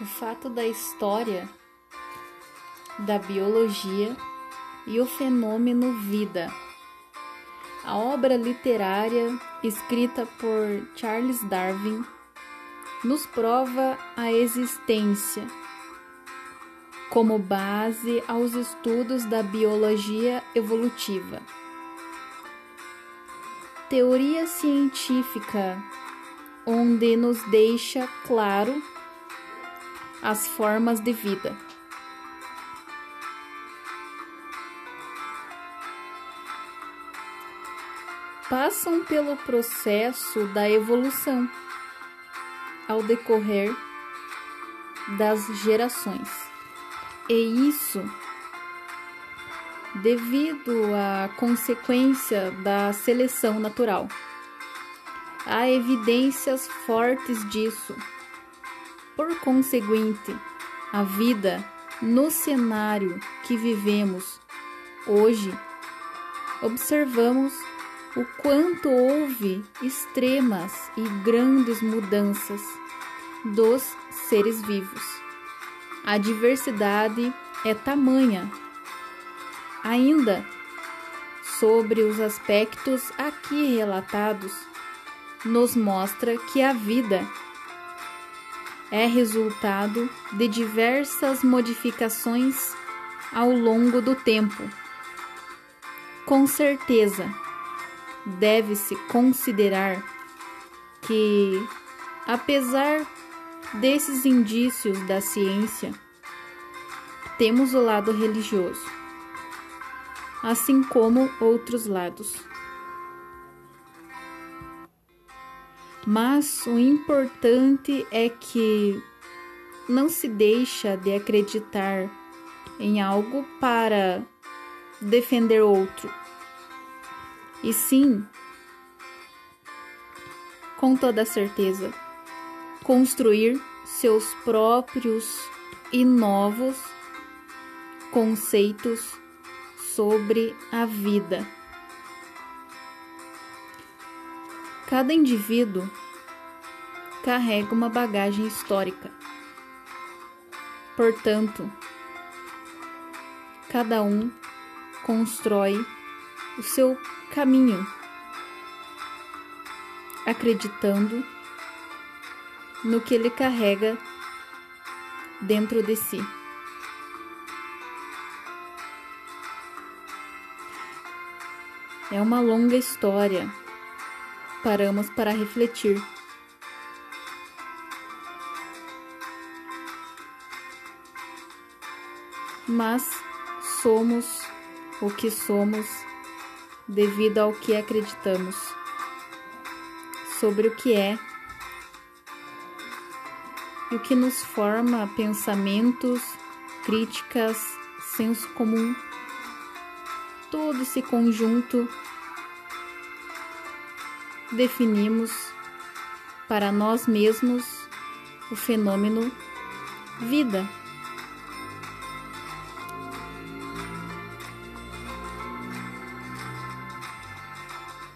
o fato da história, da biologia e o fenômeno vida. A obra literária escrita por Charles Darwin nos prova a existência como base aos estudos da biologia evolutiva. Teoria científica onde nos deixa claro as formas de vida. Passam pelo processo da evolução ao decorrer das gerações. E isso devido à consequência da seleção natural. Há evidências fortes disso. Por conseguinte, a vida no cenário que vivemos hoje, observamos o quanto houve extremas e grandes mudanças dos seres vivos. A diversidade é tamanha. Ainda sobre os aspectos aqui relatados, nos mostra que a vida é resultado de diversas modificações ao longo do tempo. Com certeza, deve-se considerar que, apesar desses indícios da ciência, temos o lado religioso, assim como outros lados. Mas o importante é que não se deixa de acreditar em algo para defender outro. E sim, com toda certeza, construir seus próprios e novos conceitos sobre a vida. Cada indivíduo carrega uma bagagem histórica. Portanto, cada um constrói o seu caminho, acreditando no que ele carrega dentro de si. É uma longa história paramos para refletir. Mas somos o que somos devido ao que acreditamos sobre o que é e o que nos forma pensamentos, críticas, senso comum, todo esse conjunto definimos para nós mesmos o fenômeno vida.